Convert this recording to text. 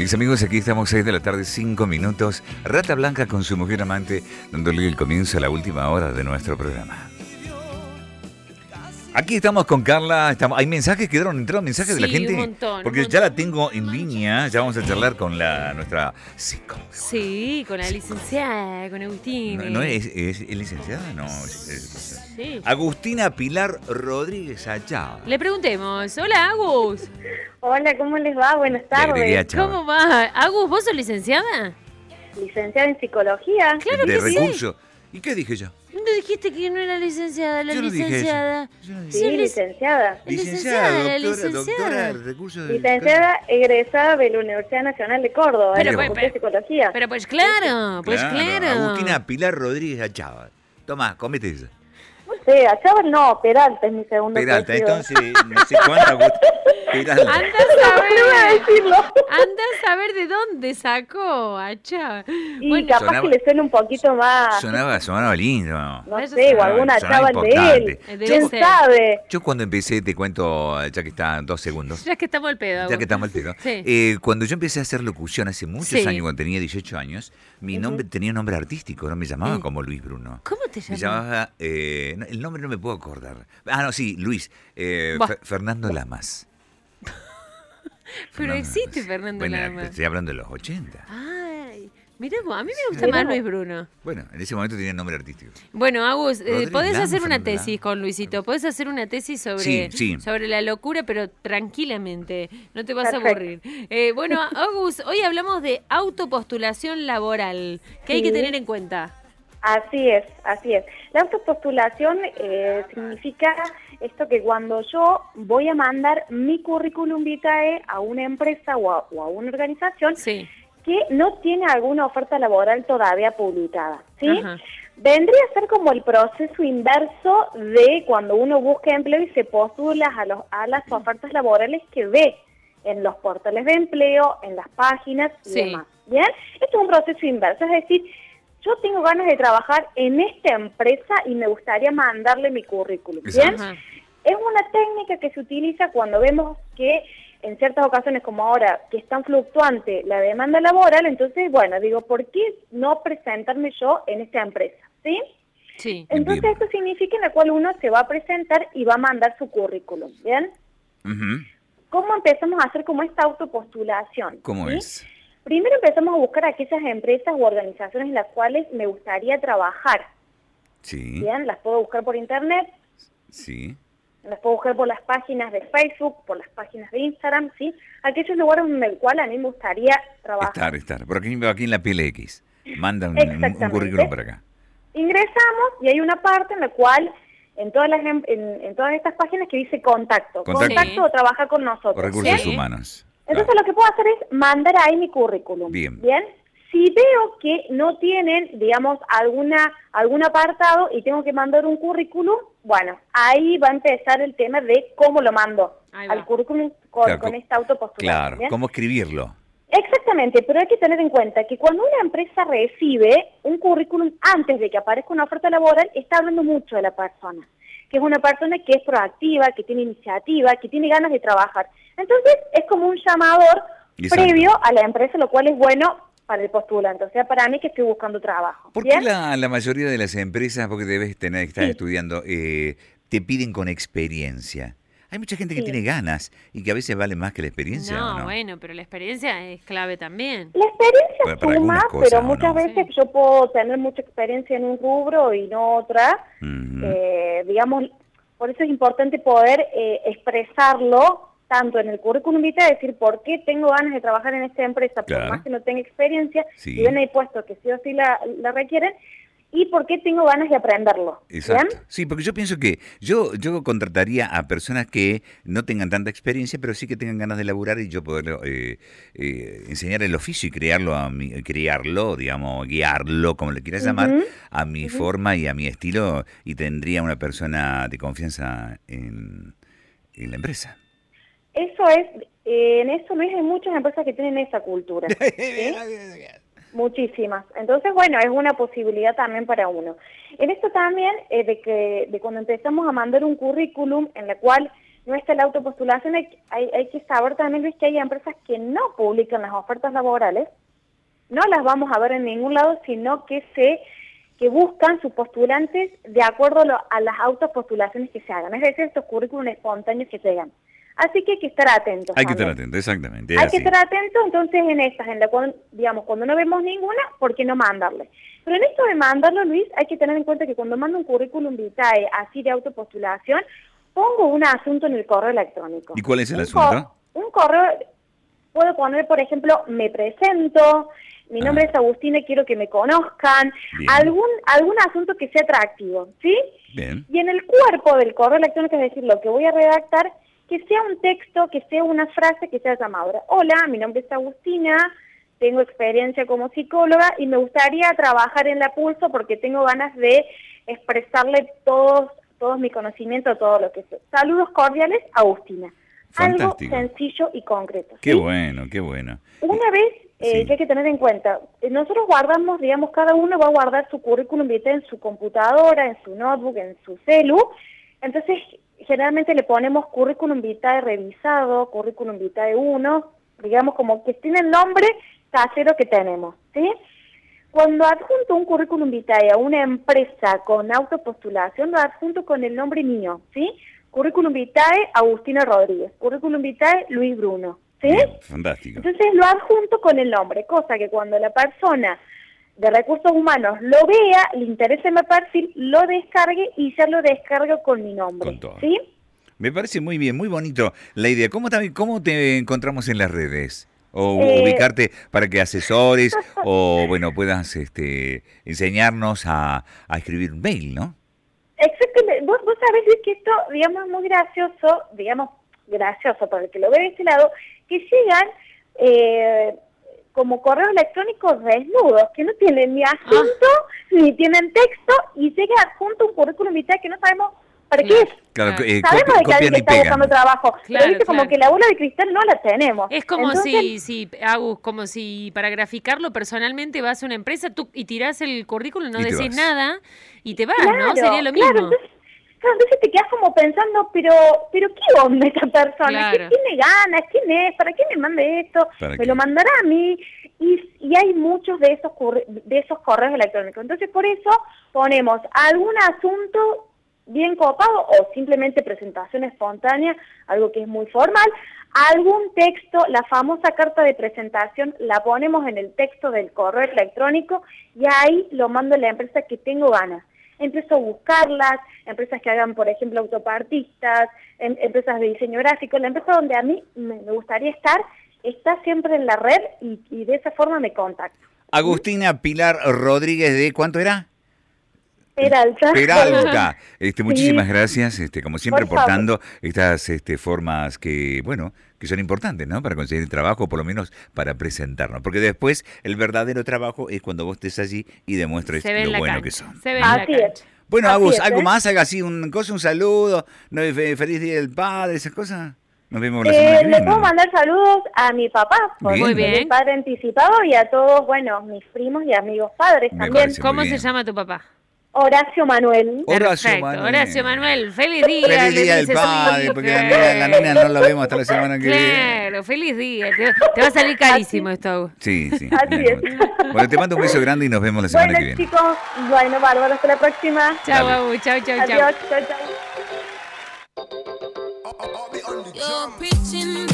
Mis amigos, aquí estamos 6 de la tarde, 5 minutos. Rata Blanca con su mujer amante, dándole el comienzo a la última hora de nuestro programa. Aquí estamos con Carla. Estamos, hay mensajes, quedaron entraron mensajes de la Sí, gente. un montón, porque un ya la tengo en línea. Ya vamos a charlar con la nuestra psicóloga. Sí, con la licenciada, con Agustín. No, no es, es- es licenciada, no. es- es- Sí. Agustina Pilar Rodríguez Achá. Le preguntemos. Hola, Agus. Hola, ¿cómo les va? Buenas tardes. ¿Cómo va? Agus, ¿vos sos licenciada? Licenciada en psicología. Claro de que sí. recurso. ¿Y qué dije yo? ¿Dónde dijiste que no era licenciada? La Yo no dije eso. licenciada. Yo no dije Sí, Sí, lic- licenciada. Licenciada, doctora, licenciada. doctora, de recursos de- Licenciada egresada de la Universidad Nacional de Córdoba, Pero, en la pues, Facultad de Psicología. Pero pues claro, pues claro. Agustina Pilar Rodríguez Achá. Toma, comete esa. No sé, Achával no, Peralta es mi segundo Peralta, apellido. entonces, no sé cuánta. Peralta. Anda a No voy a saber. decirlo. Anda a saber de dónde sacó, Achá. Y Bueno, capaz Sonaba- que le suene un poquito más, Sonaba, sonaba lindo. no sé, o alguna Achával de él. ¿Quién sabe? Yo cuando empecé, te cuento, ya que están dos segundos. ya que estamos al pedo. Ya que estamos al pedo. Sí. Eh, cuando yo empecé a hacer locución hace muchos Sí. años, cuando tenía 18 años, mi nombre tenía nombre artístico, no me llamaba como Luis Bruno. ¿Cómo te Me llamas? llamaba, eh, no, el nombre no me puedo acordar. Ah, no, sí, Luis. eh, Fernando Lamas. Pero existe. Fernando bueno, Lamas. Estoy hablando de los 80. Ay, mira vos, a mí me gusta Sí. más Luis Bruno. Bueno, en ese momento tenía nombre artístico. Bueno, Agus, eh, podés Lama, hacer una Fernando tesis Lama. con Luisito, podés hacer una tesis sobre, Sí, sí. sobre la locura, pero tranquilamente, no te vas a aburrir. Eh, bueno, Agus, hoy hablamos de autopostulación laboral, que hay que tener en cuenta. Así es, así es. La autopostulación eh, significa esto que cuando yo voy a mandar mi currículum vitae a una empresa o a, o a una organización Sí. que no tiene alguna oferta laboral todavía publicada, ¿sí? Ajá. Vendría a ser como el proceso inverso de cuando uno busca empleo y se postula a, los, a las ofertas laborales que ve en los portales de empleo, en las páginas y Sí. demás. ¿Bien? Esto es un proceso inverso, es decir, yo tengo ganas de trabajar en esta empresa y me gustaría mandarle mi currículum. ¿Bien? Ajá. Es una técnica que se utiliza cuando vemos que en ciertas ocasiones como ahora, que es tan fluctuante la demanda laboral, entonces, bueno, digo, ¿por qué no presentarme yo en esta empresa? ¿Sí? Sí. Entonces Bien. esto significa en la cual uno se va a presentar y va a mandar su currículum, ¿bien? ¿Cómo empezamos a hacer como esta autopostulación? ¿Cómo ¿sí? es? Primero empezamos a buscar aquellas empresas u organizaciones en las cuales me gustaría trabajar, Sí, ¿bien? Las puedo buscar por internet, sí. Las puedo buscar por las páginas de Facebook, por las páginas de Instagram, ¿sí? Aquellos lugares en el cual a mí me gustaría trabajar. Estar, estar. Por aquí, aquí en la PLX. Manda un, currículum para acá. Ingresamos y hay una parte en la cual, en todas las en, en todas estas páginas que dice contacto. Contacto. Contacto o trabajar con nosotros. O recursos Sí. humanos. Entonces lo que puedo hacer es mandar ahí mi currículum. Bien. Si veo que no tienen, digamos, alguna algún apartado y tengo que mandar un currículum, bueno, ahí va a empezar el tema de cómo lo mando al currículum con, Claro, con co- esta autopostulación. Claro, ¿bien? ¿cómo escribirlo? Exactamente, pero hay que tener en cuenta que cuando una empresa recibe un currículum antes de que aparezca una oferta laboral, está hablando mucho de la persona, que es una persona que es proactiva, que tiene iniciativa, que tiene ganas de trabajar. Entonces es como un llamador Exacto. previo a la empresa, lo cual es bueno para el postulante, o sea, para mí que estoy buscando trabajo. ¿Por qué la, la mayoría de las empresas, porque debes tener, estar Sí. estudiando, eh, te piden con experiencia? Hay mucha gente que Sí. tiene ganas y que a veces vale más que la experiencia, No, ¿o no? bueno, pero la experiencia es clave también. La experiencia Para- para suma, algunas cosas, pero ¿o muchas no? veces Sí. yo puedo tener mucha experiencia en un rubro y no otra. Eh, digamos, por eso es importante poder eh, expresarlo tanto en el currículum vitae, decir por qué tengo ganas de trabajar en esta empresa, Claro. por más que no tenga experiencia, Sí. y ven ahí puesto que sí o sí la, la requieren, y por qué tengo ganas de aprenderlo. Exacto. ¿bien? Sí, porque yo pienso que yo, yo contrataría a personas que no tengan tanta experiencia, pero sí que tengan ganas de laburar y yo poder eh, eh, enseñar el oficio y crearlo, a mi, criarlo, digamos, guiarlo, como le quieras llamar, a mi forma y a mi estilo y tendría una persona de confianza en, en la empresa. Eso es, eh, en eso Luis hay muchas empresas que tienen esa cultura. ¿sí? Muchísimas. Entonces, bueno, es una posibilidad también para uno. En esto también, eh, de que de cuando empezamos a mandar un currículum en la cual no está la autopostulación, hay, hay, hay que saber también Luis, que hay empresas que no publican las ofertas laborales, no las vamos a ver en ningún lado, sino que se que buscan sus postulantes de acuerdo a las autopostulaciones que se hagan, es decir, estos currículums espontáneos que llegan. Así que hay que estar atentos. Hay que estar atentos, exactamente. Hay que estar atentos, entonces en estas, en la cual, digamos, cuando no vemos ninguna, ¿por qué no mandarle? Pero en esto de mandarlo, Luis, hay que tener en cuenta que cuando mando un currículum vitae así de autopostulación, pongo un asunto en el correo electrónico. ¿Y cuál es el asunto? un correo, puedo poner, por ejemplo, me presento, mi nombre es Agustina quiero que me conozcan, algún algún asunto que sea atractivo, ¿sí? Bien. Y en el cuerpo del correo electrónico, es decir, lo que voy a redactar, que sea un texto, que sea una frase que sea llamadora. Hola, mi nombre es Agustina, tengo experiencia como psicóloga y me gustaría trabajar en la Pulso porque tengo ganas de expresarle todos todos mi conocimiento, todo lo que sé. Saludos cordiales, Agustina. Algo sencillo y concreto. Qué bueno, qué bueno. Una vez eh, que hay que tener en cuenta, eh, nosotros guardamos, digamos, cada uno va a guardar su currículum vitae en su computadora, en su notebook, en su celu, entonces generalmente le ponemos currículum vitae revisado, currículum vitae 1, digamos como que tiene el nombre casero que tenemos, ¿sí? Cuando adjunto un currículum vitae a una empresa con autopostulación, lo adjunto con el nombre mío, ¿sí? Currículum vitae Agustina Rodríguez, currículum vitae Luis Bruno, ¿sí? fantástico. Entonces lo adjunto con el nombre, cosa que cuando la persona de recursos humanos lo vea, le interese mi perfil, lo descargue y ya lo descargo con mi nombre, ¿sí? Me parece muy bien, muy bonito la idea. ¿Cómo, cómo te encontramos en las redes? o eh, ubicarte para que asesores o bueno puedas este enseñarnos a, a escribir un mail, ¿no? Exactamente. Vos, vos sabés que esto, digamos, es muy gracioso, digamos, gracioso para el que lo ve de este lado, que llegan eh, como correos electrónicos desnudos, que no tienen ni asunto, ah. ni tienen texto, y llega junto un currículum vitae que no sabemos ¿Para qué es? Claro, eh, Sabemos de que alguien está buscando trabajo, pero viste como que la bola de cristal no la tenemos. Es como si, si, Agus, como si para graficarlo personalmente vas a una empresa tú y tirás el currículum, no decís nada y te vas, ¿no? Sería lo mismo. Entonces, entonces te quedas como pensando, pero pero ¿qué onda esta persona? ¿Qué tiene ganas? ¿Quién es? ¿Para qué me mande esto? ¿Me lo mandará a mí? Y, y hay muchos de esos, de esos correos electrónicos. Entonces, por eso ponemos algún asunto bien copado o simplemente presentación espontánea, algo que es muy formal, algún texto, la famosa carta de presentación, la ponemos en el texto del correo electrónico y ahí lo mando a la empresa que tengo ganas. Empiezo a buscarlas, empresas que hagan, por ejemplo, autopartistas, em, empresas de diseño gráfico, la empresa donde a mí me gustaría estar está siempre en la red y, y de esa forma me contacto. Agustina Pilar Rodríguez de, ¿cuánto era? Peralta. Peralta. Este, muchísimas gracias, este, como siempre, aportando estas este, formas que, bueno, que son importantes, ¿no? Para conseguir trabajo, por lo menos para presentarnos. Porque después el verdadero trabajo es cuando vos estés allí y demuestres lo bueno que son. Se ve Así es. Bueno, Agus, algo ¿eh? más, haga así un cosa, un saludo, no, feliz día del padre, esas cosas. Nos vemos la semana eh, que viene. Le puedo mandar saludos a mi papá, por muy bien. mi padre anticipado, y a todos, bueno, mis primos y amigos padres también. ¿Cómo se llama tu papá? Horacio Manuel. Horacio Manuel. Horacio Manuel, feliz día. Feliz día del padre, porque la nena, no la vemos hasta la semana que viene. Claro, feliz día. Te, va a salir carísimo esto. Sí, sí. Así es. Bueno, te mando un beso grande y nos vemos la semana que viene. Bueno, chicos, bueno, bárbaro, hasta la próxima. Chao, Abu, chao, chao, chao. Adiós, chao, chao.